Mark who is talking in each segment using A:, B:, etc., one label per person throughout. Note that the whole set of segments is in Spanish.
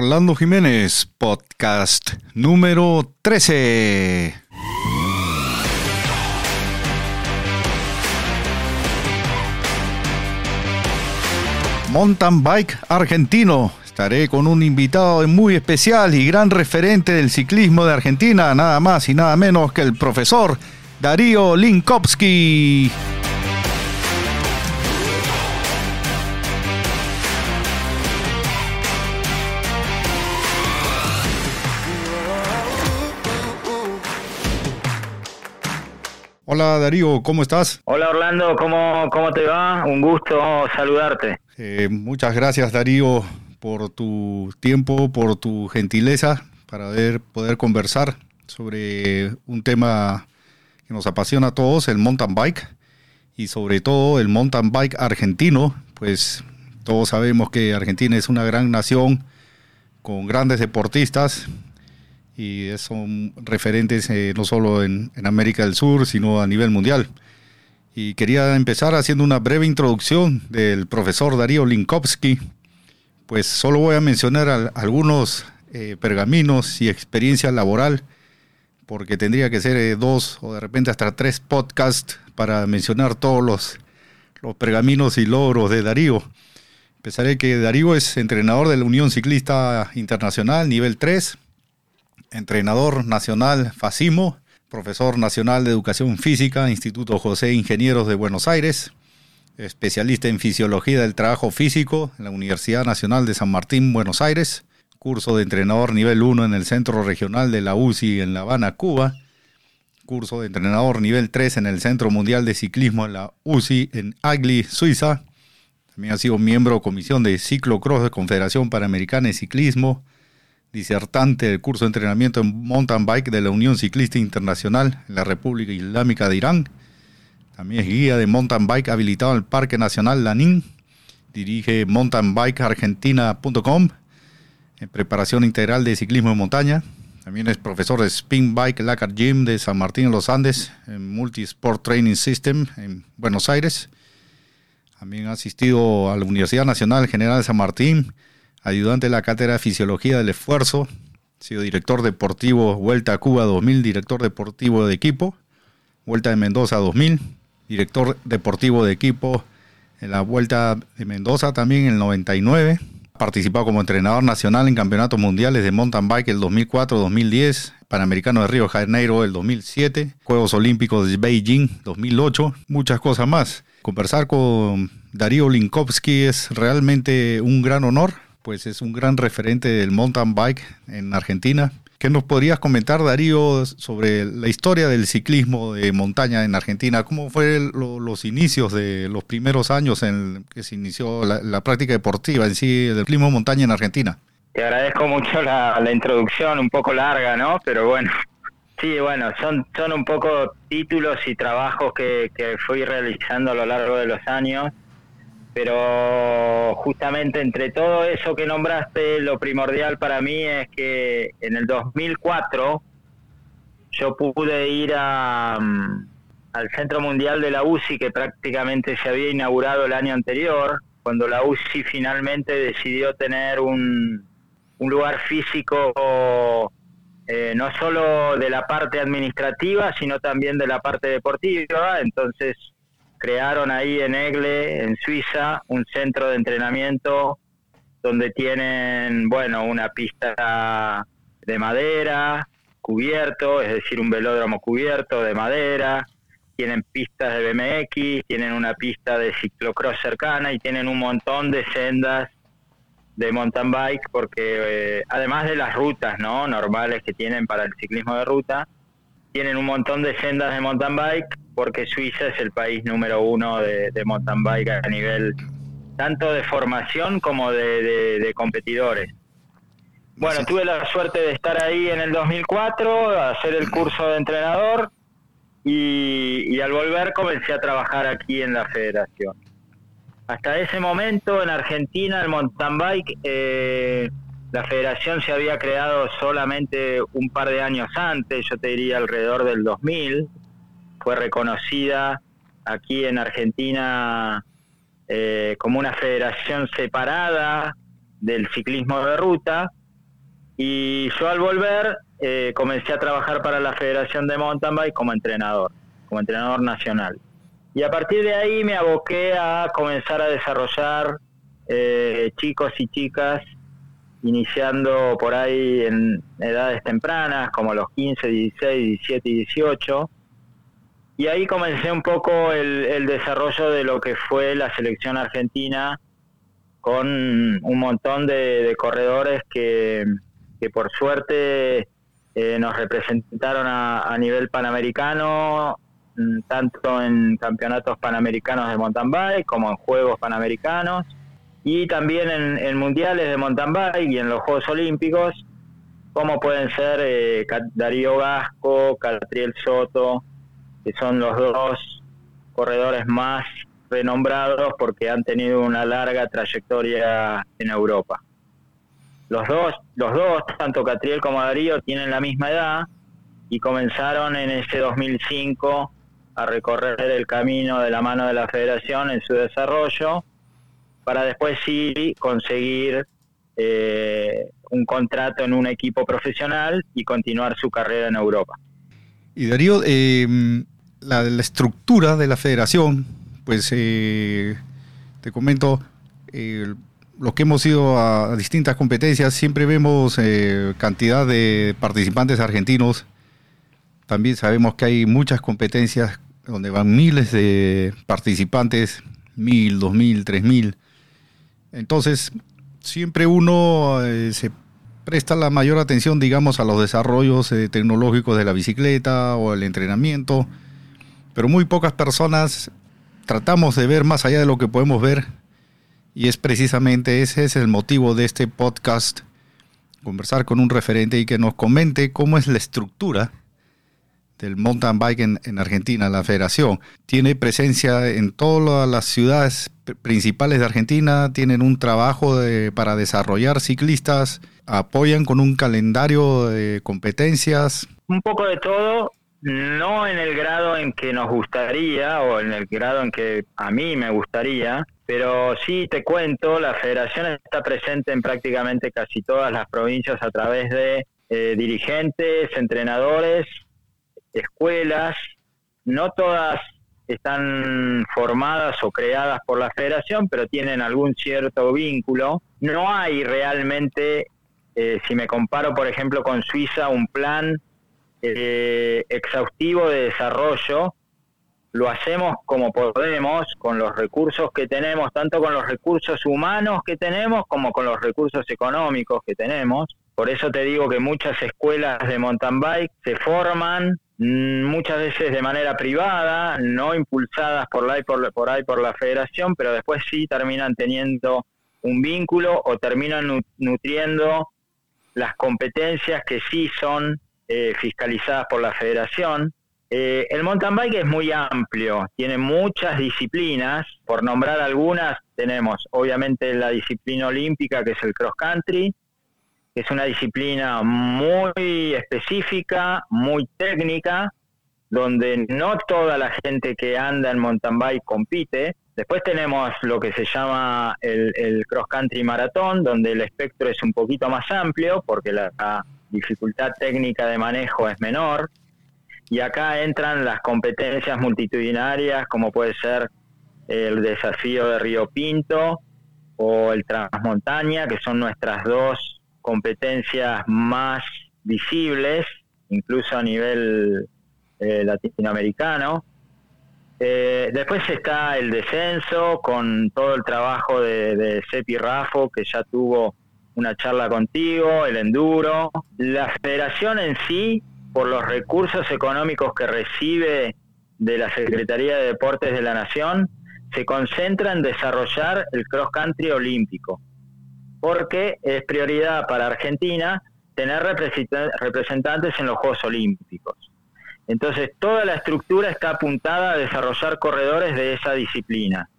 A: Orlando Jiménez, podcast número 13. Mountain Bike argentino. Estaré con un invitado muy especial y gran referente del ciclismo de Argentina, nada más y nada menos que el profesor Darío Linkowski. Hola Darío, ¿cómo estás?
B: Hola Orlando, ¿cómo, cómo te va? Un gusto saludarte.
A: Eh, muchas gracias Darío por tu tiempo, por tu gentileza para ver, poder conversar sobre un tema que nos apasiona a todos, el mountain bike y sobre todo el mountain bike argentino, pues todos sabemos que Argentina es una gran nación con grandes deportistas y son referentes eh, no solo en, América del Sur, sino a nivel mundial. Y quería empezar haciendo una breve introducción del profesor Darío Linkowski. Pues solo voy a mencionar algunos eh, pergaminos y experiencia laboral, porque tendría que ser eh, dos o de repente hasta tres podcasts para mencionar todos los, los pergaminos y logros de Darío. Empezaré que Darío es entrenador de la Unión Ciclista Internacional, nivel 3 entrenador nacional FACIMO, profesor nacional de educación física, Instituto José Ingenieros de Buenos Aires, especialista en fisiología del trabajo físico en la Universidad Nacional de San Martín, Buenos Aires, curso de entrenador nivel 1 en el Centro Regional de la UCI en La Habana, Cuba, curso de entrenador nivel 3 en el Centro Mundial de Ciclismo la UCI en Agli, Suiza. También ha sido miembro de comisión de ciclocross de Confederación Panamericana de Ciclismo, disertante del curso de entrenamiento en mountain bike de la Unión Ciclista Internacional en la República Islámica de Irán. También es guía de mountain bike habilitado en el Parque Nacional Lanín. Dirige mountainbikeargentina.com en preparación integral de ciclismo en montaña. También es profesor de Spin Bike Lacar Gym de San Martín de los Andes en Multisport Training System en Buenos Aires. También ha asistido a la Universidad Nacional General de San Martín ayudante de la Cátedra de Fisiología del Esfuerzo, ha sido director deportivo Vuelta a Cuba 2000, director deportivo de equipo, Vuelta de Mendoza 2000, director deportivo de equipo en la Vuelta de Mendoza también en el 99. Ha participado como entrenador nacional en campeonatos mundiales de mountain bike el 2004-2010, Panamericano de Río Janeiro el 2007, Juegos Olímpicos de Beijing 2008, muchas cosas más. Conversar con Darío Linkowski es realmente un gran honor pues es un gran referente del mountain bike en Argentina. ¿Qué nos podrías comentar, Darío, sobre la historia del ciclismo de montaña en Argentina? ¿Cómo fueron los inicios de los primeros años en que se inició la, práctica deportiva en sí del ciclismo de montaña en Argentina?
B: Te agradezco mucho la, introducción, un poco larga, ¿no? Pero bueno, sí, bueno, son, son un poco títulos y trabajos que, que fui realizando a lo largo de los años pero justamente entre todo eso que nombraste, lo primordial para mí es que en el 2004 yo pude ir a, mm, al Centro Mundial de la UCI que prácticamente se había inaugurado el año anterior, cuando la UCI finalmente decidió tener un, un lugar físico eh, no solo de la parte administrativa, sino también de la parte deportiva, entonces crearon ahí en Egle, en Suiza, un centro de entrenamiento donde tienen, bueno, una pista de madera, cubierto, es decir, un velódromo cubierto de madera, tienen pistas de BMX, tienen una pista de ciclocross cercana y tienen un montón de sendas de mountain bike porque eh, además de las rutas no normales que tienen para el ciclismo de ruta tienen un montón de sendas de mountain bike porque Suiza es el país número uno de, mountain bike a nivel tanto de formación como de, competidores. Bueno, tuve la suerte de estar ahí en el 2004, hacer el curso de entrenador y, al volver comencé a trabajar aquí en la federación. Hasta ese momento en Argentina el mountain bike, eh, la federación se había creado solamente un par de años antes, yo te diría alrededor del 2000, fue reconocida aquí en Argentina eh, como una federación separada del ciclismo de ruta y yo al volver eh, comencé a trabajar para la Federación de Mountain Bike como entrenador, como entrenador nacional. Y a partir de ahí me aboqué a comenzar a desarrollar eh, chicos y chicas, iniciando por ahí en edades tempranas, como los 15, 16, 17 y 18. Y ahí comencé un poco el, desarrollo de lo que fue la selección argentina con un montón de, corredores que, por suerte eh, nos representaron a, nivel panamericano, mm, tanto en campeonatos panamericanos de mountain bike como en Juegos Panamericanos y también en, mundiales de mountain bike y en los Juegos Olímpicos, como pueden ser eh, Darío Gasco, Catriel Soto, que son los dos corredores más renombrados porque han tenido una larga trayectoria en Europa. Los dos, los dos, tanto Catriel como Darío, tienen la misma edad y comenzaron en ese 2005 a recorrer el camino de la mano de la federación en su desarrollo para después sí conseguir eh, un contrato en un equipo profesional y continuar su carrera en Europa.
A: Y Darío, em, la, estructura de la federación, pues eh, te comento, lo que hemos ido a, distintas competencias, siempre vemos eh, cantidad de participantes argentinos. También sabemos que hay muchas competencias donde van miles de participantes, mil, dos mil, tres mil. Entonces, siempre uno eh, se presta la mayor atención, digamos, a los desarrollos eh, tecnológicos de la bicicleta o el entrenamiento, pero muy pocas personas tratamos de ver más allá de lo que podemos ver y es precisamente ese es el motivo de este podcast, conversar con un referente y que nos comente cómo es la estructura del mountain bike en, Argentina, la federación. Tiene presencia en todas las ciudades principales de Argentina, tienen un trabajo para desarrollar ciclistas, apoyan con un calendario de competencias.
B: Un poco de todo, no en el grado en que nos gustaría o en el grado en que a mí me gustaría, pero sí te cuento, la federación está presente en prácticamente casi todas las provincias a través de eh, dirigentes, entrenadores escuelas, no todas están formadas o creadas por la federación, pero tienen algún cierto vínculo. No hay realmente, eh, si me comparo por ejemplo con Suiza, un plan eh, exhaustivo de desarrollo. Lo hacemos como podemos, con los recursos que tenemos, tanto con los recursos humanos que tenemos como con los recursos económicos que tenemos. Por eso te digo que muchas escuelas de mountain bike se forman muchas veces de manera privada, no impulsadas por, la, por, por ahí por la federación, pero después sí terminan teniendo un vínculo o terminan nutriendo las competencias que sí son eh, fiscalizadas por la federación. Eh, el mountain bike es muy amplio, tiene muchas disciplinas, por nombrar algunas tenemos obviamente la disciplina olímpica que es el cross country, es una disciplina muy específica, muy técnica, donde no toda la gente que anda en mountain bike compite. Después tenemos lo que se llama el, cross country maratón, donde el espectro es un poquito más amplio porque la, dificultad técnica de manejo es menor. Y acá entran las competencias multitudinarias, como puede ser el desafío de Río Pinto o el Transmontaña, que son nuestras dos competencias más visibles, incluso a nivel eh, latinoamericano. Eh, después está el descenso con todo el trabajo de, de Sepi Rafo, que ya tuvo una charla contigo, el enduro. La federación en sí, por los recursos económicos que recibe de la Secretaría de Deportes de la Nación, se concentra en desarrollar el cross country olímpico porque es prioridad para Argentina tener representantes en los Juegos Olímpicos. Entonces, toda la estructura está apuntada a desarrollar corredores de esa disciplina.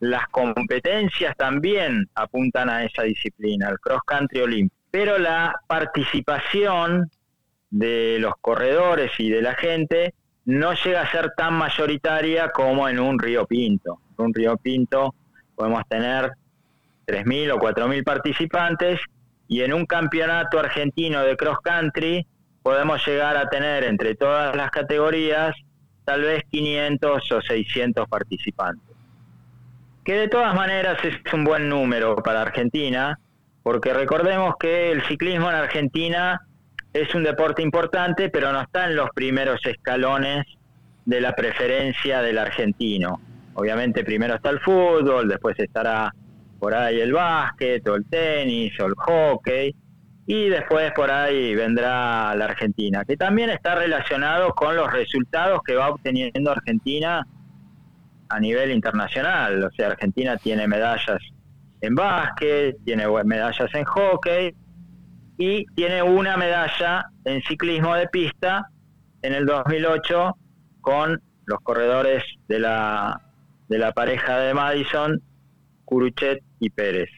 B: Las competencias también apuntan a esa disciplina, al cross country olímpico. Pero la participación de los corredores y de la gente no llega a ser tan mayoritaria como en un Río Pinto. En un Río Pinto podemos tener 3.000 o 4.000 participantes y en un campeonato argentino de cross country podemos llegar a tener entre todas las categorías tal vez 500 o 600 participantes. Que de todas maneras es un buen número para Argentina, porque recordemos que el ciclismo en Argentina es un deporte importante, pero no está en los primeros escalones de la preferencia del argentino. Obviamente primero está el fútbol, después estará por ahí el básquet o el tenis o el hockey y después por ahí vendrá la Argentina, que también está relacionado con los resultados que va obteniendo Argentina a nivel internacional. O sea, Argentina tiene medallas en básquet, tiene medallas en hockey y tiene una medalla en ciclismo de pista en el 2008 con los corredores de la, de la pareja de Madison, Curuchet y Pérez,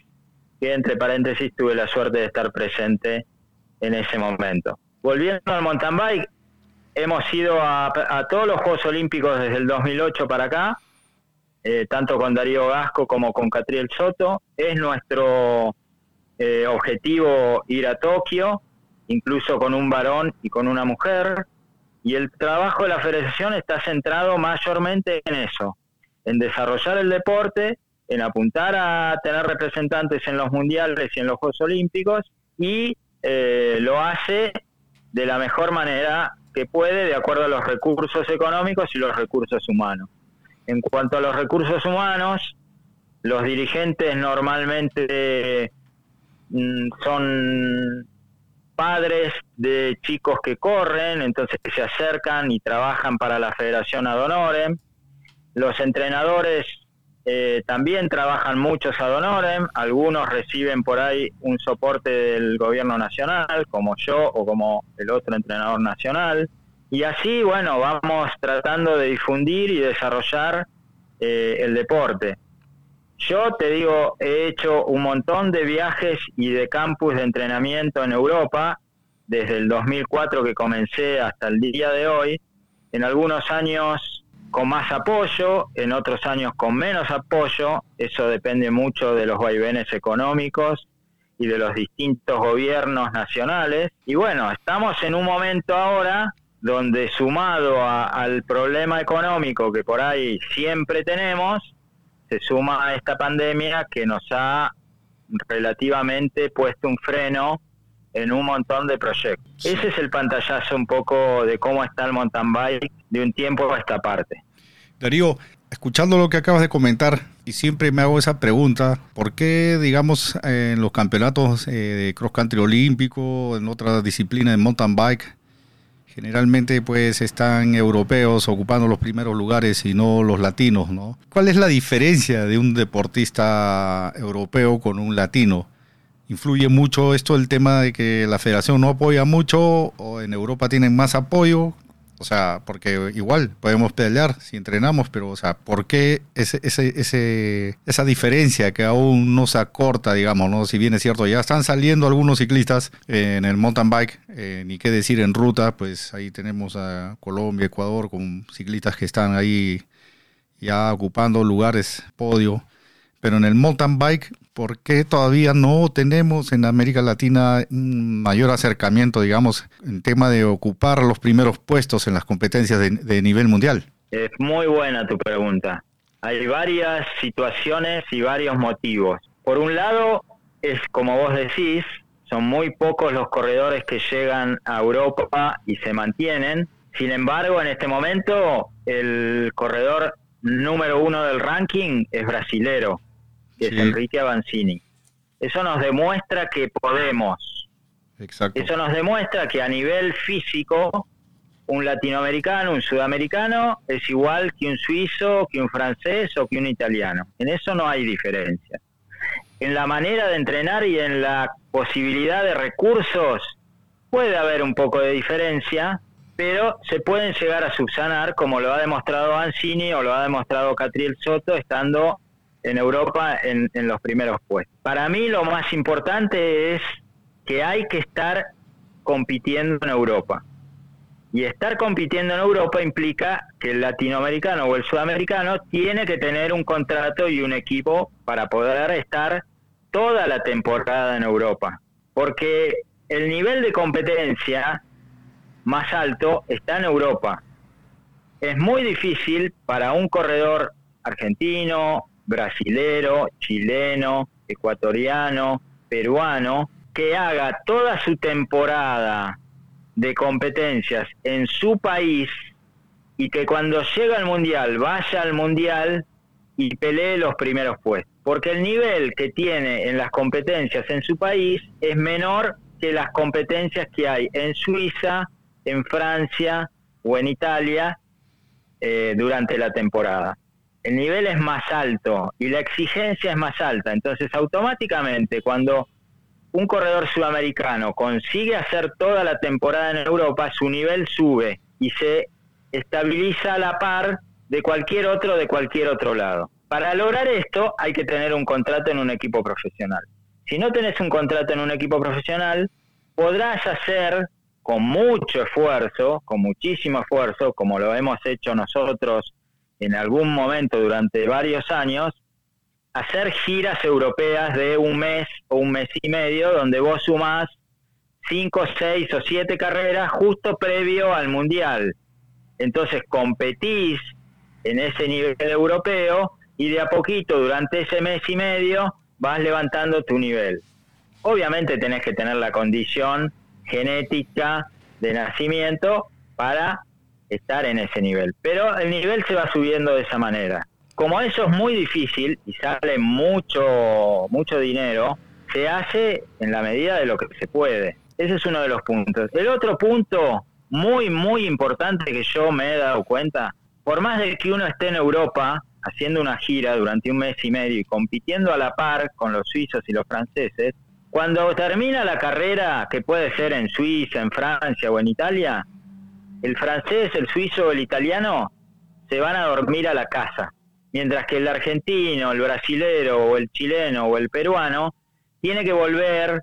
B: que entre paréntesis tuve la suerte de estar presente en ese momento. Volviendo al mountain bike, hemos ido a, a todos los Juegos Olímpicos desde el 2008 para acá, eh, tanto con Darío Gasco como con Catriel Soto. Es nuestro eh, objetivo ir a Tokio, incluso con un varón y con una mujer. Y el trabajo de la federación está centrado mayormente en eso, en desarrollar el deporte, en apuntar a tener representantes en los mundiales y en los Juegos Olímpicos y eh, lo hace de la mejor manera que puede de acuerdo a los recursos económicos y los recursos humanos. En cuanto a los recursos humanos, los dirigentes normalmente mm, son padres de chicos que corren, entonces se acercan y trabajan para la Federación Ad Honorem. Los entrenadores eh, también trabajan muchos Ad Honorem, algunos reciben por ahí un soporte del gobierno nacional, como yo o como el otro entrenador nacional. Y así, bueno, vamos tratando de difundir y desarrollar eh, el deporte. Yo te digo, he hecho un montón de viajes y de campus de entrenamiento en Europa, desde el 2004 que comencé hasta el día de hoy, en algunos años con más apoyo, en otros años con menos apoyo, eso depende mucho de los vaivenes económicos y de los distintos gobiernos nacionales. Y bueno, estamos en un momento ahora donde sumado al problema económico que por ahí siempre tenemos, se suma a esta pandemia que nos ha relativamente puesto un freno en un montón de proyectos. Ese es el pantallazo un poco de cómo está el mountain bike de un tiempo a esta parte.
A: Darío, escuchando lo que acabas de comentar, y siempre me hago esa pregunta, ¿por qué, digamos, en los campeonatos eh, de cross country olímpico, en otras disciplinas de mountain bike, Generalmente pues están europeos ocupando los primeros lugares y no los latinos, ¿no? ¿Cuál es la diferencia de un deportista europeo con un latino? ¿Influye mucho esto el tema de que la federación no apoya mucho o en Europa tienen más apoyo? O sea, porque igual podemos pelear si entrenamos, pero, o sea, ¿por qué ese, esa diferencia que aún no se acorta, digamos, ¿no? Si bien es cierto, ya están saliendo algunos ciclistas en el mountain bike, eh, ni qué decir en ruta, pues ahí tenemos a Colombia, Ecuador, con ciclistas que están ahí ya ocupando lugares, podio. Pero en el mountain bike ¿por qué todavía no tenemos en América Latina un mayor acercamiento, digamos, en tema de ocupar los primeros puestos en las competencias de, nivel mundial?
B: Es muy buena tu pregunta. Hay varias situaciones y varios motivos. Por un lado, es como vos decís, son muy pocos los corredores que llegan a Europa y se mantienen. Sin embargo, en este momento, el corredor número uno del ranking es brasilero que es Enrique Avancini. Eso nos demuestra que podemos. Exacto. Eso nos demuestra que a nivel físico, un latinoamericano, un sudamericano, es igual que un suizo, que un francés o que un italiano. En eso no hay diferencia. En la manera de entrenar y en la posibilidad de recursos puede haber un poco de diferencia, pero se pueden llegar a subsanar, como lo ha demostrado Ancini o lo ha demostrado Catriel Soto, estando en Europa en, los primeros puestos. Para mí lo más importante es que hay que estar compitiendo en Europa. Y estar compitiendo en Europa implica que el latinoamericano o el sudamericano tiene que tener un contrato y un equipo para poder estar toda la temporada en Europa, porque el nivel de competencia más alto está en Europa. Es muy difícil para un corredor argentino, brasilero, chileno, ecuatoriano, peruano, que haga toda su temporada de competencias en su país y que cuando llega al mundial vaya al mundial y pelee los primeros puestos. Porque el nivel que tiene en las competencias en su país es menor que las competencias que hay en Suiza, en Francia o en Italia eh, durante la temporada. El nivel es más alto y la exigencia es más alta. Entonces, automáticamente, cuando un corredor sudamericano consigue hacer toda la temporada en Europa, su nivel sube y se estabiliza a la par de cualquier otro de cualquier otro lado. Para lograr esto hay que tener un contrato en un equipo profesional. Si no tenés un contrato en un equipo profesional, podrás hacer con mucho esfuerzo, con muchísimo esfuerzo, como lo hemos hecho nosotros en algún momento durante varios años, hacer giras europeas de un mes o un mes y medio, donde vos sumás cinco, seis o siete carreras justo previo al Mundial. Entonces competís en ese nivel europeo y de a poquito durante ese mes y medio vas levantando tu nivel. Obviamente tenés que tener la condición genética de nacimiento para estar en ese nivel, pero el nivel se va subiendo de esa manera. Como eso es muy difícil y sale mucho mucho dinero, se hace en la medida de lo que se puede. Ese es uno de los puntos. El otro punto muy muy importante que yo me he dado cuenta, por más de que uno esté en Europa haciendo una gira durante un mes y medio y compitiendo a la par con los suizos y los franceses, cuando termina la carrera, que puede ser en Suiza, en Francia o en Italia, el francés, el suizo el italiano se van a dormir a la casa, mientras que el argentino, el brasilero o el chileno o el peruano tiene que volver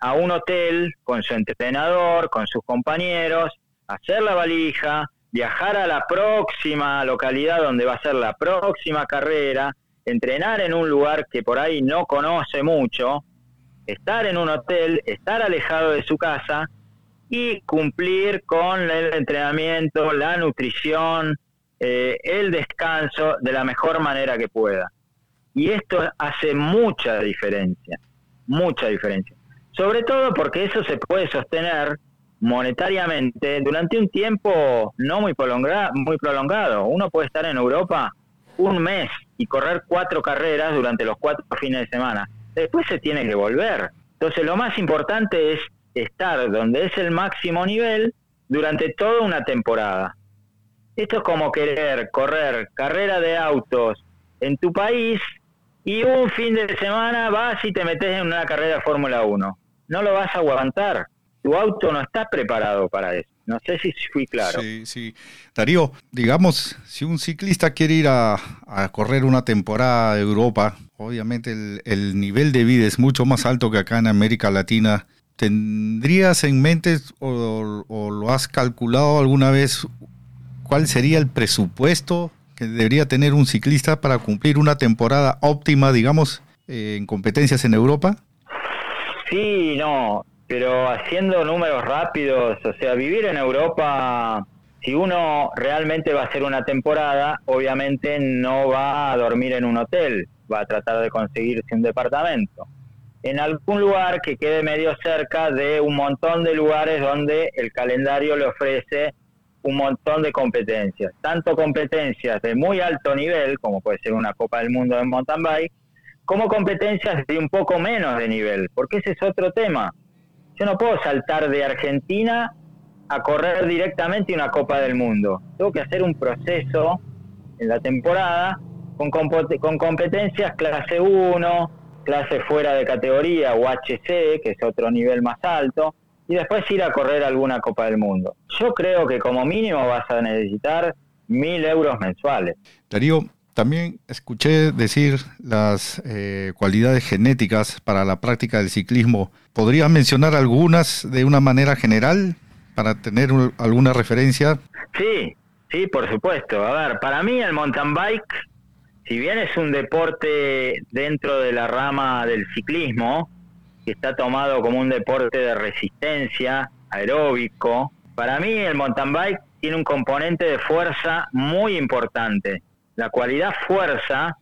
B: a un hotel con su entrenador, con sus compañeros, hacer la valija, viajar a la próxima localidad donde va a ser la próxima carrera, entrenar en un lugar que por ahí no conoce mucho, estar en un hotel, estar alejado de su casa y cumplir con el entrenamiento, la nutrición, eh, el descanso de la mejor manera que pueda. Y esto hace mucha diferencia, mucha diferencia. Sobre todo porque eso se puede sostener monetariamente durante un tiempo no muy prolongado, muy prolongado. Uno puede estar en Europa un mes y correr cuatro carreras durante los cuatro fines de semana después se tiene que volver. Entonces lo más importante es estar donde es el máximo nivel durante toda una temporada. Esto es como querer correr carrera de autos en tu país y un fin de semana vas y te metes en una carrera de Fórmula 1. No lo vas a aguantar. Tu auto no está preparado para eso. No sé si fui claro.
A: Sí, sí. Darío, digamos, si un ciclista quiere ir a, correr una temporada de Europa, obviamente el, nivel de vida es mucho más alto que acá en América Latina. ¿Tendrías en mente o, lo has calculado alguna vez cuál sería el presupuesto que debería tener un ciclista para cumplir una temporada óptima, digamos, eh, en competencias en Europa?
B: Sí, no pero haciendo números rápidos, o sea, vivir en Europa, si uno realmente va a hacer una temporada, obviamente no va a dormir en un hotel, va a tratar de conseguirse un departamento. En algún lugar que quede medio cerca de un montón de lugares donde el calendario le ofrece un montón de competencias, tanto competencias de muy alto nivel, como puede ser una Copa del Mundo de mountain bike, como competencias de un poco menos de nivel, porque ese es otro tema yo no puedo saltar de Argentina a correr directamente una Copa del Mundo. Tengo que hacer un proceso en la temporada con, con competencias clase 1, clase fuera de categoría o HC, que es otro nivel más alto, y después ir a correr alguna Copa del Mundo. Yo creo que como mínimo vas a necesitar mil euros mensuales.
A: Darío, también escuché decir las eh, cualidades genéticas para la práctica del ciclismo. ¿Podrías mencionar algunas de una manera general para tener alguna referencia?
B: Sí, sí, por supuesto. A ver, para mí el mountain bike si bien es un deporte dentro de la rama del ciclismo, que está tomado como un deporte de resistencia, aeróbico, para mí el mountain bike tiene un componente de fuerza muy importante. La cualidad fuerza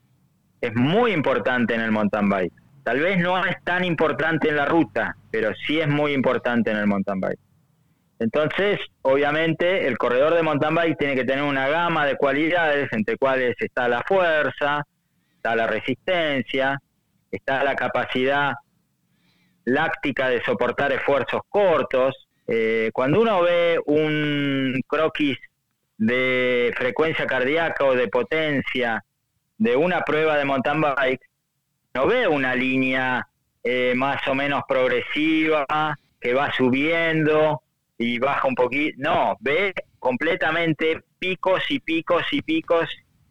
B: es muy importante en el mountain bike. Tal vez no es tan importante en la ruta, pero sí es muy importante en el mountain bike. Entonces, obviamente, el corredor de mountain bike tiene que tener una gama de cualidades, entre cuales está la fuerza, está la resistencia, está la capacidad láctica de soportar esfuerzos cortos. Eh, cuando uno ve un croquis de frecuencia cardíaca o de potencia de una prueba de mountain bike, no ve una línea eh, más o menos progresiva que va subiendo y baja un poquito. No, ve completamente picos y picos y picos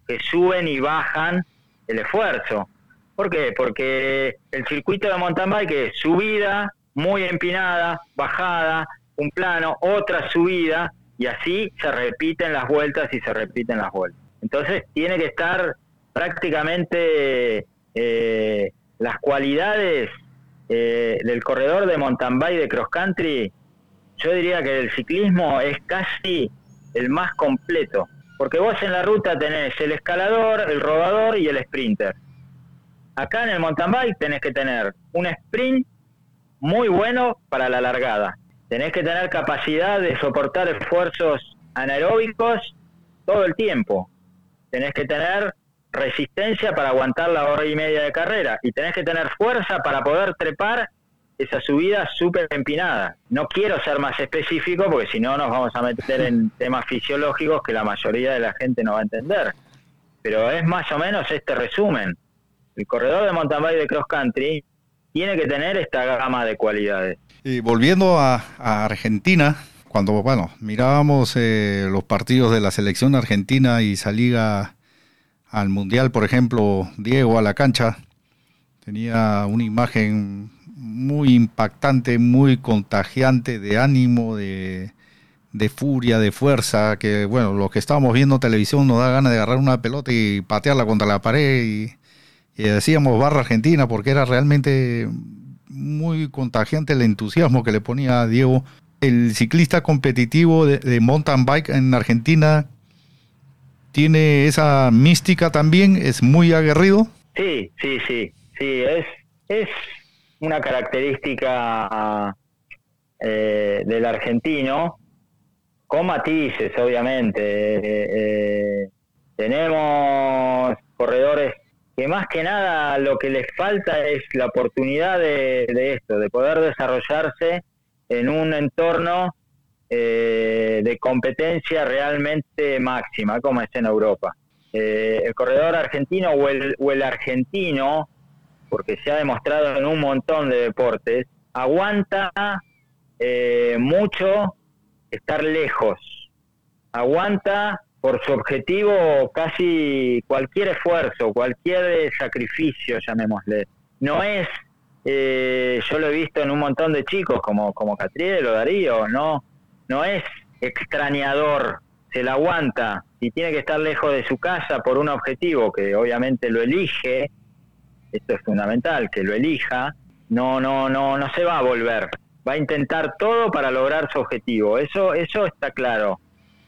B: que suben y bajan el esfuerzo. ¿Por qué? Porque el circuito de mountain bike es subida, muy empinada, bajada, un plano, otra subida, y así se repiten las vueltas y se repiten las vueltas. Entonces tiene que estar prácticamente eh, las cualidades eh, del corredor de mountain bike de cross country, yo diría que el ciclismo es casi el más completo, porque vos en la ruta tenés el escalador, el rodador y el sprinter. Acá en el mountain bike tenés que tener un sprint muy bueno para la largada. Tenés que tener capacidad de soportar esfuerzos anaeróbicos todo el tiempo. Tenés que tener resistencia para aguantar la hora y media de carrera y tenés que tener fuerza para poder trepar esa subida súper empinada. No quiero ser más específico porque si no nos vamos a meter en temas fisiológicos que la mayoría de la gente no va a entender. Pero es más o menos este resumen. El corredor de mountain bike de cross country tiene que tener esta gama de cualidades.
A: Y volviendo a, Argentina, cuando bueno mirábamos eh, los partidos de la selección argentina y salía al mundial, por ejemplo, Diego a la cancha, tenía una imagen muy impactante, muy contagiante de ánimo, de, de furia, de fuerza, que bueno, los que estábamos viendo televisión nos da ganas de agarrar una pelota y patearla contra la pared y decíamos barra argentina porque era realmente muy contagiante el entusiasmo que le ponía a Diego. El ciclista competitivo de, mountain bike en Argentina tiene esa mística también, es muy aguerrido.
B: Sí, sí, sí, sí, es, es una característica eh, del argentino, con matices, obviamente. Eh, eh, tenemos corredores que más que nada lo que les falta es la oportunidad de, esto, de poder desarrollarse en un entorno eh, de competencia realmente máxima, como es en Europa. El corredor argentino o el, o el argentino, porque se ha demostrado en un montón de deportes, aguanta eh, mucho estar lejos, aguanta por su objetivo casi cualquier esfuerzo, cualquier sacrificio, llamémosle. No es, eh, yo lo he visto en un montón de chicos como, como Catriel o Darío, no, no es extrañador, se la aguanta y tiene que estar lejos de su casa por un objetivo que obviamente lo elige, esto es fundamental, que lo elija, no, no, no, no se va a volver, va a intentar todo para lograr su objetivo, eso, eso está claro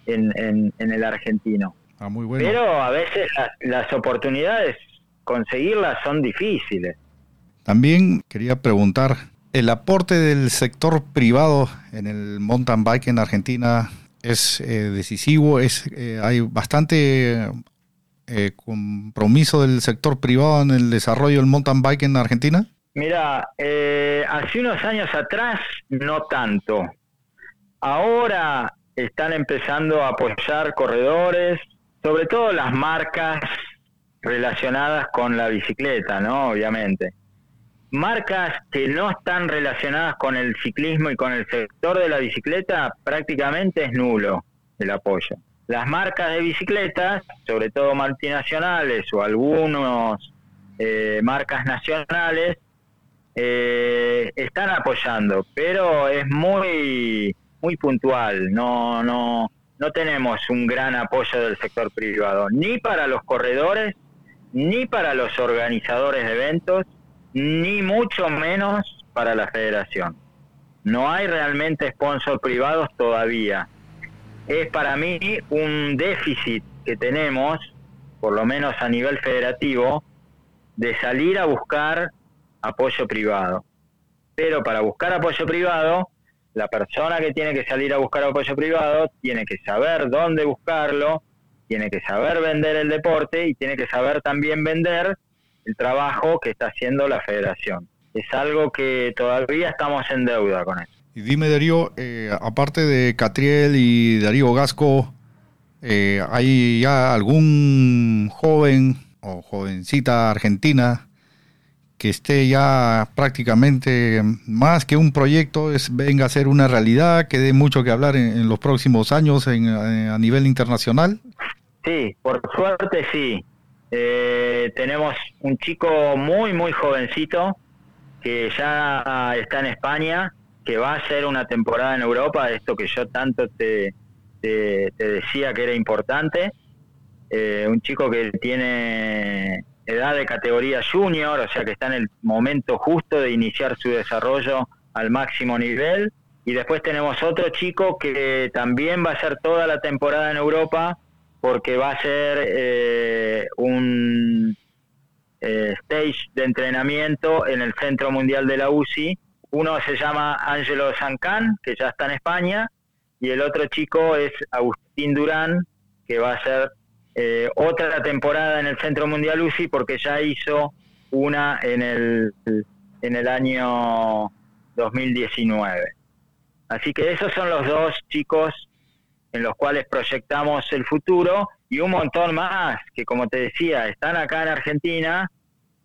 B: en, en, el argentino.
A: Ah, muy bueno.
B: Pero a veces las oportunidades, conseguirlas son difíciles.
A: También quería preguntar, ¿el aporte del sector privado en el mountain bike en Argentina es eh, decisivo? Es, eh, ¿Hay bastante eh, compromiso del sector privado en el desarrollo del mountain bike en Argentina?
B: Mira, hace unos años atrás no tanto. Ahora están empezando a apoyar corredores, sobre todo las marcas relacionadas con la bicicleta, ¿no? Obviamente. Marcas que no están relacionadas con el ciclismo y con el sector de la bicicleta, prácticamente es nulo el apoyo. Las marcas de bicicletas, sobre todo multinacionales o algunos eh, marcas nacionales, eh, están apoyando, pero es muy muy puntual, no, no, no tenemos un gran apoyo del sector privado, ni para los corredores, ni para los organizadores de eventos, ni mucho menos para la federación. No hay realmente sponsors privados todavía. Es para mí un déficit que tenemos, por lo menos a nivel federativo, de salir a buscar apoyo privado. Pero para buscar apoyo privado, la persona que tiene que salir a buscar apoyo privado tiene que saber dónde buscarlo, tiene que saber vender el deporte y tiene que saber también vender el trabajo que está haciendo la federación. Es algo que todavía estamos en deuda con eso.
A: Y dime, Darío, eh, aparte de Catriel y Darío Gasco, eh, ¿hay ya algún joven o jovencita argentina que esté ya prácticamente más que un proyecto, es venga a ser una realidad, que dé mucho que hablar en, los próximos años en, a nivel internacional?
B: Sí, por suerte sí. Eh, tenemos un chico muy, muy jovencito que ya está en España, que va a hacer una temporada en Europa, esto que yo tanto te, te, decía que era importante. Eh, un chico que tiene edad de categoría junior, o sea que está en el momento justo de iniciar su desarrollo al máximo nivel. Y después tenemos otro chico que también va a ser toda la temporada en Europa porque va a ser eh, un eh, stage de entrenamiento en el Centro Mundial de la UCI. Uno se llama Angelo Sancán, que ya está en España, y el otro chico es Agustín Durán, que va a ser eh, otra temporada en el Centro Mundial UCI porque ya hizo una en el, en el año 2019. Así que esos son los dos chicos en los cuales proyectamos el futuro y un montón más que, como te decía, están acá en Argentina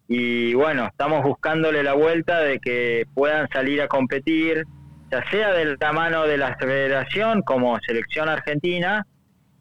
B: y bueno, estamos buscándole la vuelta de que puedan salir a competir, ya sea del tamaño de la federación como selección argentina,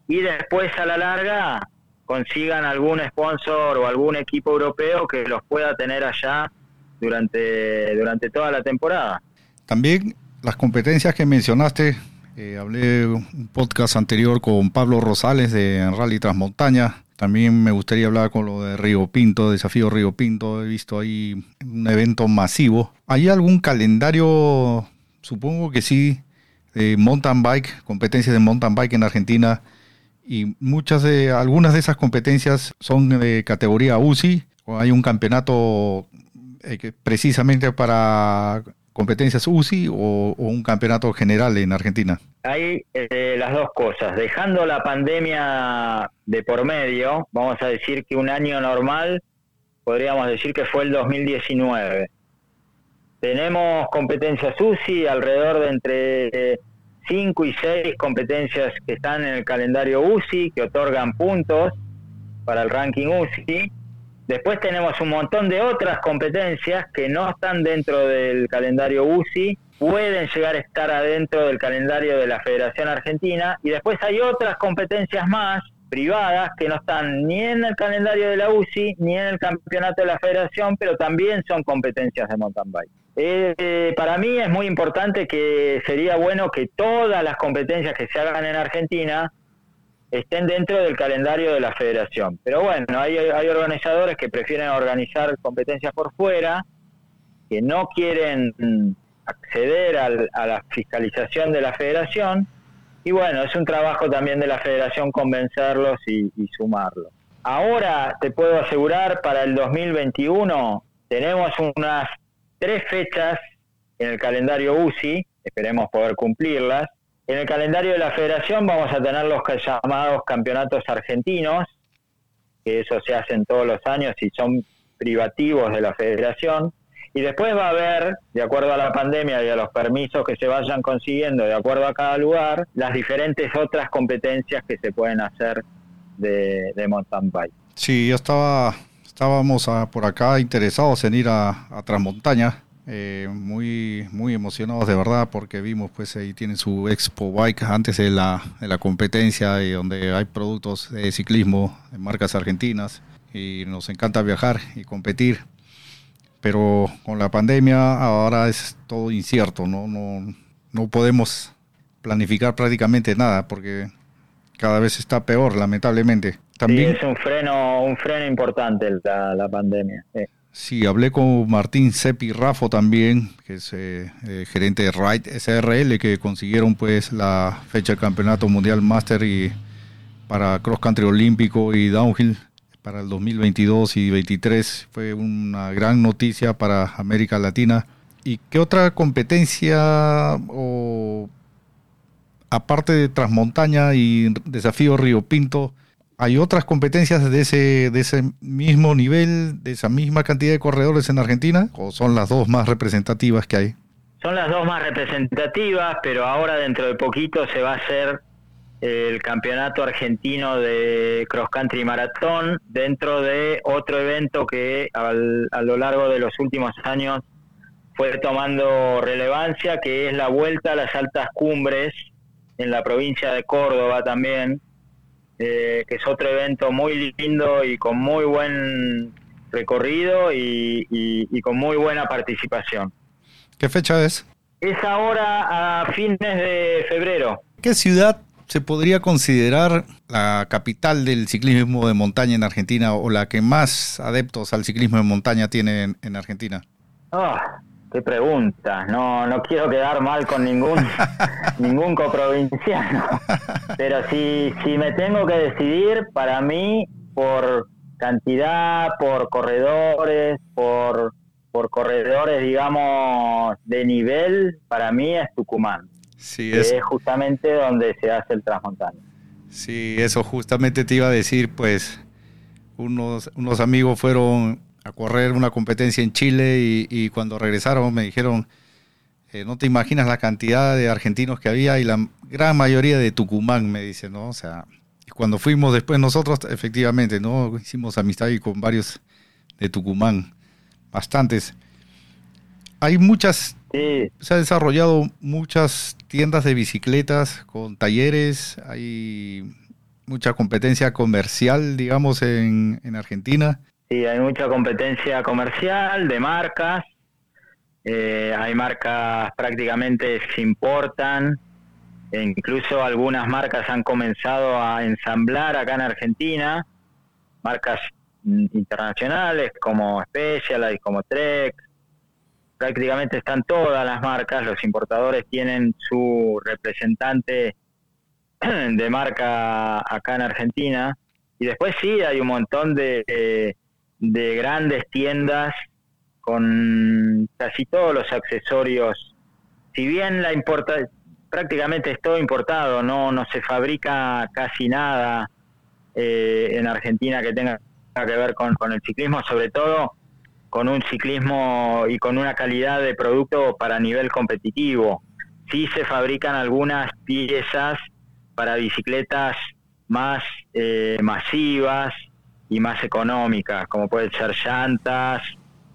B: y después a la larga consigan algún sponsor o algún equipo europeo que los pueda tener allá durante, durante toda la temporada.
A: También las competencias que mencionaste, eh, hablé un podcast anterior con Pablo Rosales de Rally Transmontaña. También me gustaría hablar con lo de Río Pinto, Desafío Río Pinto. He visto ahí un evento masivo. ¿Hay algún calendario? Supongo que sí, de mountain bike, competencias de mountain bike en Argentina y muchas de algunas de esas competencias son de categoría UCI hay un campeonato eh, precisamente para competencias UCI o, un campeonato general en Argentina.
B: Hay eh, las dos cosas. Dejando la pandemia de por medio, vamos a decir que un año normal podríamos decir que fue el 2019. Tenemos competencias UCI alrededor de entre cinco y seis competencias que están en el calendario UCI, que otorgan puntos para el ranking UCI. Después tenemos un montón de otras competencias que no están dentro del calendario UCI, pueden llegar a estar adentro del calendario de la Federación Argentina. Y después hay otras competencias más privadas que no están ni en el calendario de la UCI ni en el campeonato de la federación, pero también son competencias de mountain bike. Eh, para mí es muy importante que sería bueno que todas las competencias que se hagan en Argentina estén dentro del calendario de la federación. Pero bueno, hay, hay organizadores que prefieren organizar competencias por fuera, que no quieren acceder a la fiscalización de la federación y bueno, es un trabajo también de la federación convencerlos y, sumarlos. Ahora te puedo asegurar, para el 2021 tenemos unas tres fechas en el calendario UCI, esperemos poder cumplirlas. En el calendario de la federación vamos a tener los llamados campeonatos argentinos, que eso se hacen todos los años y son privativos de la federación. Y después va a haber, de acuerdo a la pandemia y a los permisos que se vayan consiguiendo de acuerdo a cada lugar, las diferentes otras competencias que se pueden hacer de, mountain bike.
A: Sí, yo estaba, estábamos por acá interesados en ir a, Transmontaña. Eh, muy muy emocionados de verdad porque vimos pues ahí tienen su expo bike antes de la, de la competencia y donde hay productos de ciclismo de marcas argentinas y nos encanta viajar y competir pero con la pandemia ahora es todo incierto, no, no, no podemos planificar prácticamente nada porque cada vez está peor, lamentablemente.
B: También, sí, es un freno, un freno importante la, la pandemia.
A: Sí. Hablé con Martín Sepi Rafo también, que es eh, eh, gerente de Ride SRL, que consiguieron pues la fecha del Campeonato Mundial Master y para Cross Country Olímpico y Downhill para el 2022 y 2023. Fue una gran noticia para América Latina. ¿Y qué otra competencia o aparte de Transmontaña y Desafío Río Pinto, hay otras competencias de ese, de ese mismo nivel, de esa misma cantidad de corredores en Argentina? ¿O son las dos más representativas que hay?
B: Son las dos más representativas, pero ahora dentro de poquito se va a hacer el campeonato argentino de cross country maratón dentro de otro evento que a lo largo de los últimos años fue tomando relevancia, que es la vuelta a las altas cumbres en la provincia de Córdoba también, eh, que es otro evento muy lindo y con muy buen recorrido y, con muy buena participación.
A: ¿Qué fecha es?
B: Es ahora a fines de febrero.
A: ¿Qué ciudad se podría considerar la capital del ciclismo de montaña en Argentina o la que más adeptos al ciclismo de montaña tiene en, Argentina?
B: Ah, qué pregunta. No, no quiero quedar mal con ningún ningún coprovinciano. Pero si, si me tengo que decidir, para mí, por cantidad, por corredores, por, por corredores, digamos, de nivel, para mí es Tucumán. Sí, es... es justamente donde se hace el transmontano.
A: Sí, eso justamente te iba a decir, pues unos, unos amigos fueron a correr una competencia en Chile y, cuando regresaron me dijeron, eh, no te imaginas la cantidad de argentinos que había y la gran mayoría de Tucumán, me dice, ¿no? O sea, cuando fuimos después nosotros, efectivamente, ¿no? Hicimos amistad y con varios de Tucumán, bastantes. Hay muchas se ha desarrollado muchas tiendas de bicicletas con talleres, hay mucha competencia comercial, digamos, en, Argentina.
B: Sí, hay mucha competencia comercial de marcas. Eh, hay marcas prácticamente se importan. E incluso algunas marcas han comenzado a ensamblar acá en Argentina. Marcas internacionales como Specialized, como Trek, prácticamente están todas las marcas, los importadores tienen su representante de marca acá en Argentina y después sí hay un montón de, de grandes tiendas con casi todos los accesorios. Si bien la importa prácticamente es todo importado, no no se fabrica casi nada eh, en Argentina que tenga que ver con, con el ciclismo, sobre todo con un ciclismo y con una calidad de producto para nivel competitivo. Sí se fabrican algunas piezas para bicicletas más eh, masivas y más económicas, como pueden ser llantas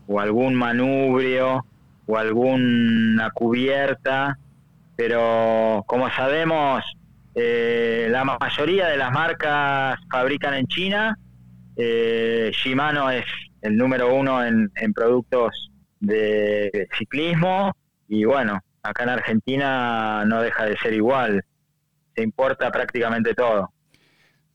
B: o algún manubrio o alguna cubierta, pero como sabemos, eh, la mayoría de las marcas fabrican en China. Eh, Shimano es el número uno en, productos de ciclismo y bueno, acá en Argentina no deja de ser igual, se importa prácticamente todo.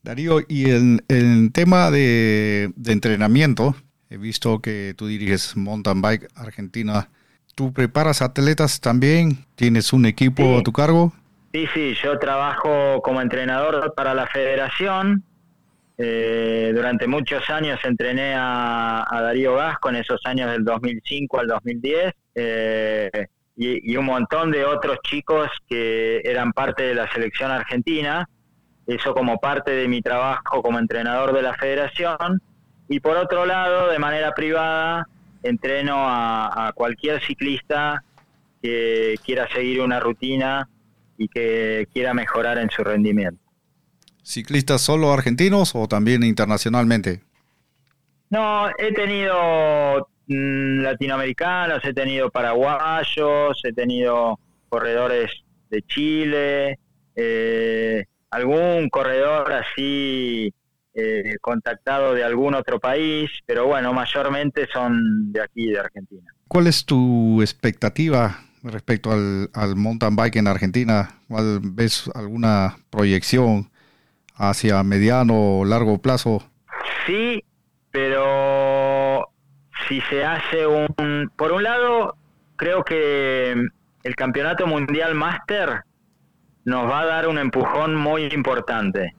A: Darío, y en el tema de, entrenamiento, he visto que tú diriges Mountain Bike Argentina. ¿Tú preparas atletas también? ¿Tienes un equipo a tu cargo?
B: Sí, sí, yo trabajo como entrenador para la federación eh, durante muchos años entrené a, Darío Gasco en esos años del 2005 al 2010 eh, y, un montón de otros chicos que eran parte de la selección argentina. Eso como parte de mi trabajo como entrenador de la federación. Y por otro lado, de manera privada, entreno a cualquier ciclista que quiera seguir una rutina y que quiera mejorar en su rendimiento.
A: ¿Ciclistas solo argentinos o también internacionalmente?
B: No, he tenido mm, latinoamericanos, he tenido paraguayos, he tenido corredores de Chile, eh, algún corredor así eh, contactado de algún otro país, pero bueno, mayormente son de aquí, de Argentina.
A: ¿Cuál es tu expectativa respecto al, al mountain bike en Argentina? ¿Ves alguna proyección? hacia mediano o largo plazo?
B: Sí, pero si se hace un... Por un lado, creo que el Campeonato Mundial Master nos va a dar un empujón muy importante.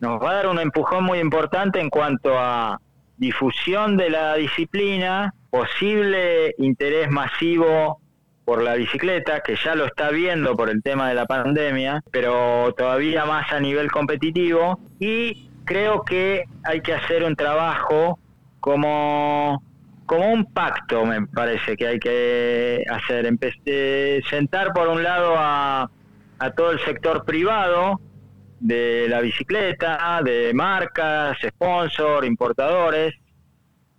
B: Nos va a dar un empujón muy importante en cuanto a difusión de la disciplina, posible interés masivo por la bicicleta, que ya lo está viendo por el tema de la pandemia, pero todavía más a nivel competitivo. Y creo que hay que hacer un trabajo como, como un pacto, me parece que hay que hacer. Empecé, sentar por un lado a, a todo el sector privado, de la bicicleta, de marcas, sponsor, importadores.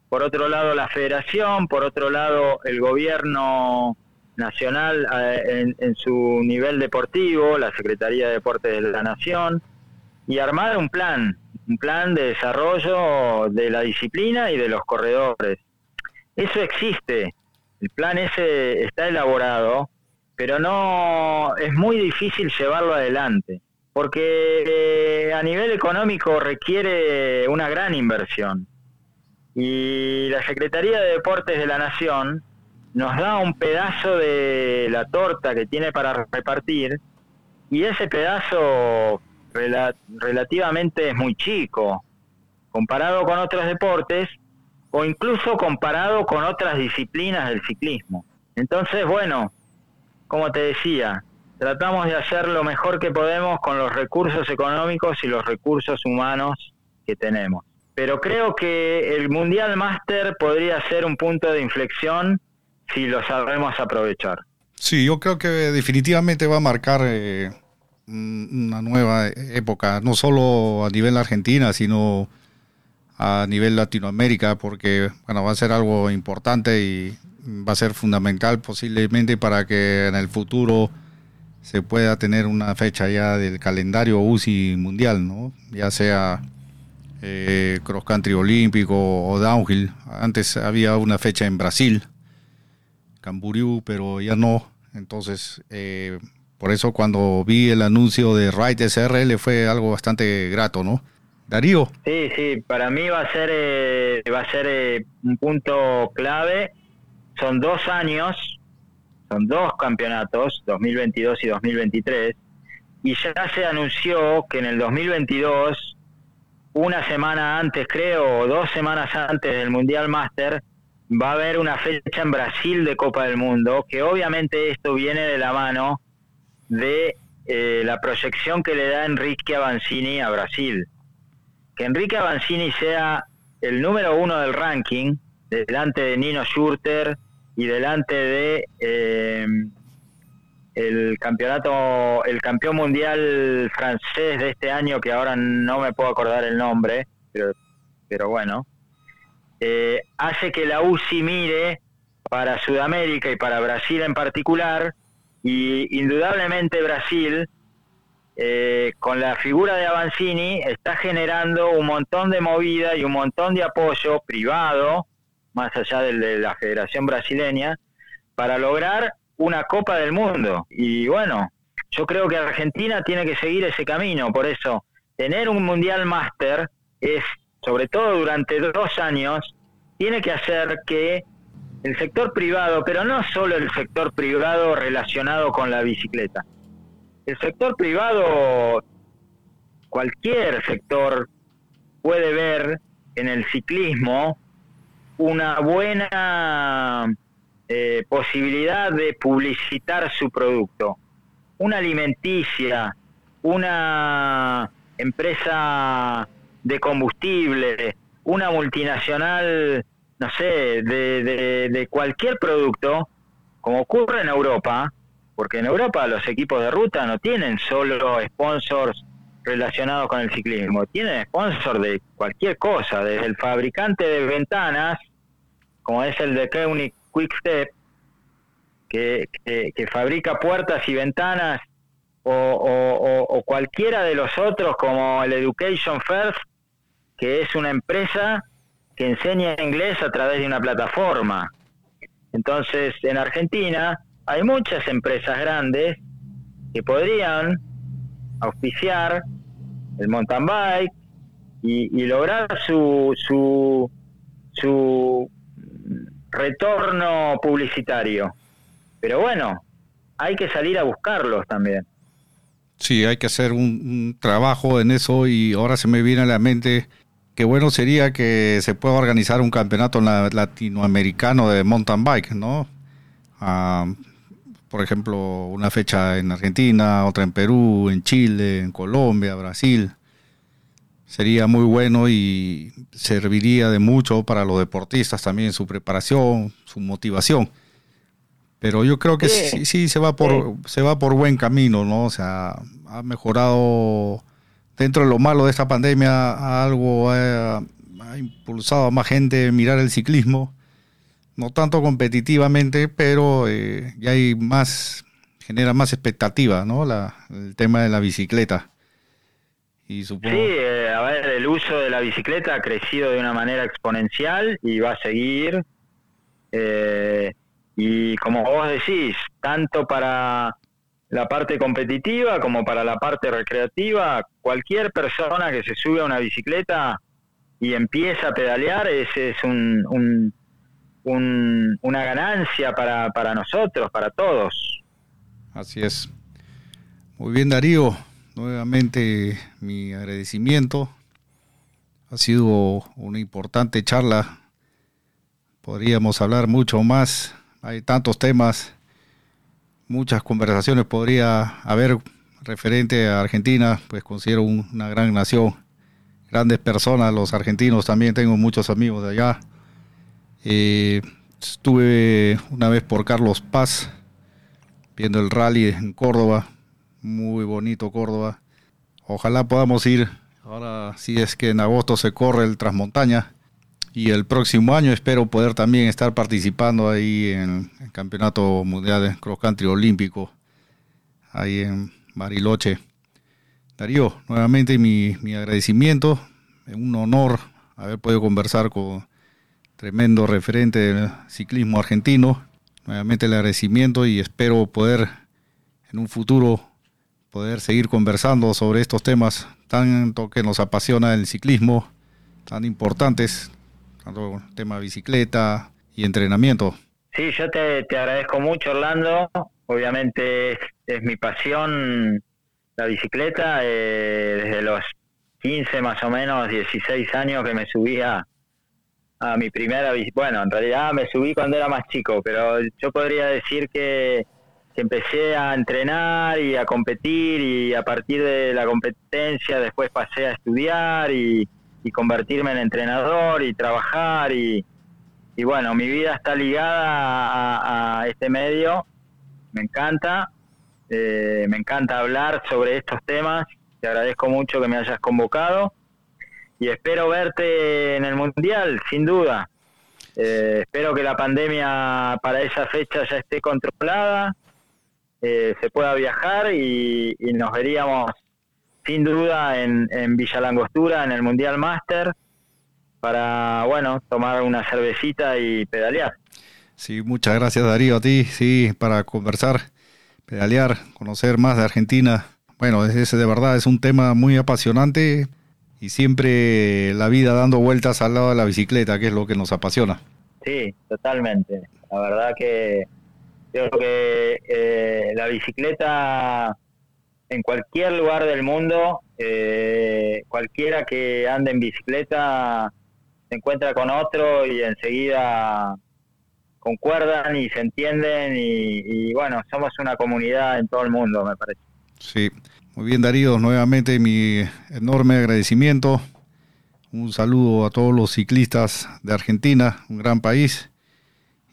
B: Por otro lado, la federación, por otro lado, el gobierno nacional eh, en, su nivel deportivo, la Secretaría de Deportes de la Nación, y armar un plan, un plan de desarrollo de la disciplina y de los corredores. Eso existe, el plan ese está elaborado, pero no es muy difícil llevarlo adelante porque eh, a nivel económico requiere una gran inversión. Y la Secretaría de Deportes de la Nación nos da un pedazo de la torta que tiene para repartir y ese pedazo relativamente es muy chico comparado con otros deportes o incluso comparado con otras disciplinas del ciclismo. Entonces, bueno, como te decía, tratamos de hacer lo mejor que podemos con los recursos económicos y los recursos humanos que tenemos. Pero creo que el Mundial Master podría ser un punto de inflexión si lo sabemos aprovechar.
A: Sí, yo creo que definitivamente va a marcar eh, una nueva época, no solo a nivel Argentina, sino a nivel Latinoamérica, porque bueno, va a ser algo importante y va a ser fundamental posiblemente para que en el futuro se pueda tener una fecha ya del calendario UCI mundial, ¿no? Ya sea eh, cross country olímpico o downhill. Antes había una fecha en Brasil, Camboriú, pero ya no. Entonces, eh, por eso cuando vi el anuncio de Ride SRL fue algo bastante grato, ¿no? Darío.
B: Sí, sí, para mí va a ser, eh, va a ser un punto clave. Son dos años son dos campeonatos, 2022 y 2023, y ya se anunció que en el 2022, una semana antes creo, o dos semanas antes del Mundial Master, va a haber una fecha en Brasil de Copa del Mundo, que obviamente esto viene de la mano de eh, la proyección que le da Enrique Avancini a Brasil. Que Enrique Avancini sea el número uno del ranking, delante de Nino Schurter, y delante de eh, el campeonato, el campeón mundial francés de este año, que ahora no me puedo acordar el nombre, pero, pero bueno, eh, hace que la UCI mire para Sudamérica y para Brasil en particular, y indudablemente Brasil, eh, con la figura de Avancini, está generando un montón de movida y un montón de apoyo privado más allá del de la Federación Brasileña, para lograr una Copa del Mundo. Y bueno, yo creo que Argentina tiene que seguir ese camino, por eso tener un Mundial Master es, sobre todo durante dos años, tiene que hacer que el sector privado, pero no solo el sector privado relacionado con la bicicleta, el sector privado, cualquier sector puede ver en el ciclismo una buena eh, posibilidad de publicitar su producto. Una alimenticia, una empresa de combustible, una multinacional, no sé, de, de cualquier producto, como ocurre en Europa, porque en Europa los equipos de ruta no tienen solo sponsors relacionados con el ciclismo, tienen sponsors de cualquier cosa, desde el fabricante de ventanas como es el de Koenig Quickstep, que, que, fabrica puertas y ventanas, o, cualquiera de los otros, como el Education First, que es una empresa que enseña inglés a través de una plataforma. Entonces, en Argentina hay muchas empresas grandes que podrían auspiciar el mountain bike y, lograr su, su, su retorno publicitario. Pero bueno, hay que salir a buscarlos también.
A: Sí, hay que hacer un, trabajo en eso y ahora se me viene a la mente que bueno sería que se pueda organizar un campeonato latinoamericano de mountain bike, ¿no? Ah, por ejemplo, una fecha en Argentina, otra en Perú, en Chile, en Colombia, Brasil. Sería muy bueno y serviría de mucho para los deportistas también, su preparación, su motivación. Pero yo creo que sí, sí, se va por se va por buen camino, ¿no? O sea, ha mejorado dentro de lo malo de esta pandemia, algo ha, impulsado a más gente a mirar el ciclismo, no tanto competitivamente, pero eh, ya hay más genera más expectativa, ¿no? La, el tema de la bicicleta.
B: Y Sí, eh, a ver, el uso de la bicicleta ha crecido de una manera exponencial y va a seguir. Eh, y como vos decís, tanto para la parte competitiva como para la parte recreativa, cualquier persona que se sube a una bicicleta y empieza a pedalear, ese es un, una ganancia para, para nosotros, para todos.
A: Así es. Muy bien, Darío. Nuevamente mi agradecimiento. Ha sido una importante charla. Podríamos hablar mucho más hay tantos temas, muchas conversaciones podría haber referente a Argentina, pues considero una gran nación, grandes personas, los argentinos también, tengo muchos amigos de allá. Eh, estuve una vez por Carlos Paz, viendo el rally en Córdoba, muy bonito Córdoba. Ojalá podamos ir, ahora si es que en agosto se corre el Transmontaña, y el próximo año espero poder también estar participando ahí en el Campeonato Mundial de Cross Country Olímpico, ahí en Bariloche. Darío, nuevamente mi, mi agradecimiento, un honor haber podido conversar con tremendo referente del ciclismo argentino. Nuevamente el agradecimiento y espero poder en un futuro poder seguir conversando sobre estos temas tanto que nos apasiona el ciclismo, tan importantes tema bicicleta y entrenamiento.
B: Sí, yo te, agradezco mucho, Orlando. Obviamente es, mi pasión la bicicleta. Eh, desde los 15 más o menos, 16 años que me subía a mi primera bicicleta. Bueno, en realidad me subí cuando era más chico, pero yo podría decir que, empecé a entrenar y a competir y a partir de la competencia después pasé a estudiar y, y convertirme en entrenador y trabajar y, y bueno, mi vida está ligada a, este medio, me encanta, eh, me encanta hablar sobre estos temas, te agradezco mucho que me hayas convocado y espero verte en el Mundial, sin duda. Eh, espero que la pandemia para esa fecha ya esté controlada, eh, se pueda viajar y, nos veríamos sin duda en, en Villa Langostura, en el Mundial Master, para, bueno, tomar una cervecita y pedalear.
A: Sí, muchas gracias Darío a ti, sí, para conversar, pedalear, conocer más de Argentina. Bueno, ese de verdad es un tema muy apasionante y siempre la vida dando vueltas al lado de la bicicleta, que es lo que nos apasiona.
B: Sí, totalmente. La verdad que creo que eh, la bicicleta en cualquier lugar del mundo, eh, cualquiera que ande en bicicleta se encuentra con otro y enseguida concuerdan y se entienden y, bueno, somos una comunidad en todo el mundo, me parece.
A: Sí, muy bien Darío, nuevamente mi enorme agradecimiento. Un saludo a todos los ciclistas de Argentina, un gran país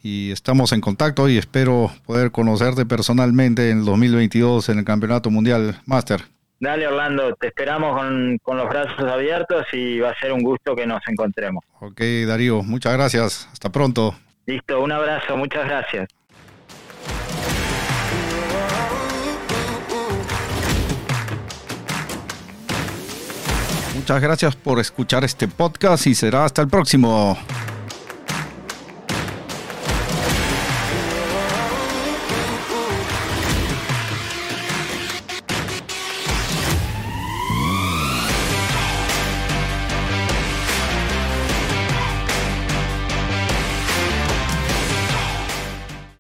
A: y estamos en contacto y espero poder conocerte personalmente en el 2022 en el Campeonato Mundial Master.
B: Dale Orlando, te esperamos con, con, los brazos abiertos y va a ser un gusto que nos encontremos.
A: Ok Darío, muchas gracias, hasta pronto.
B: Listo, un abrazo, muchas gracias.
A: Muchas gracias por escuchar este podcast y será hasta el próximo.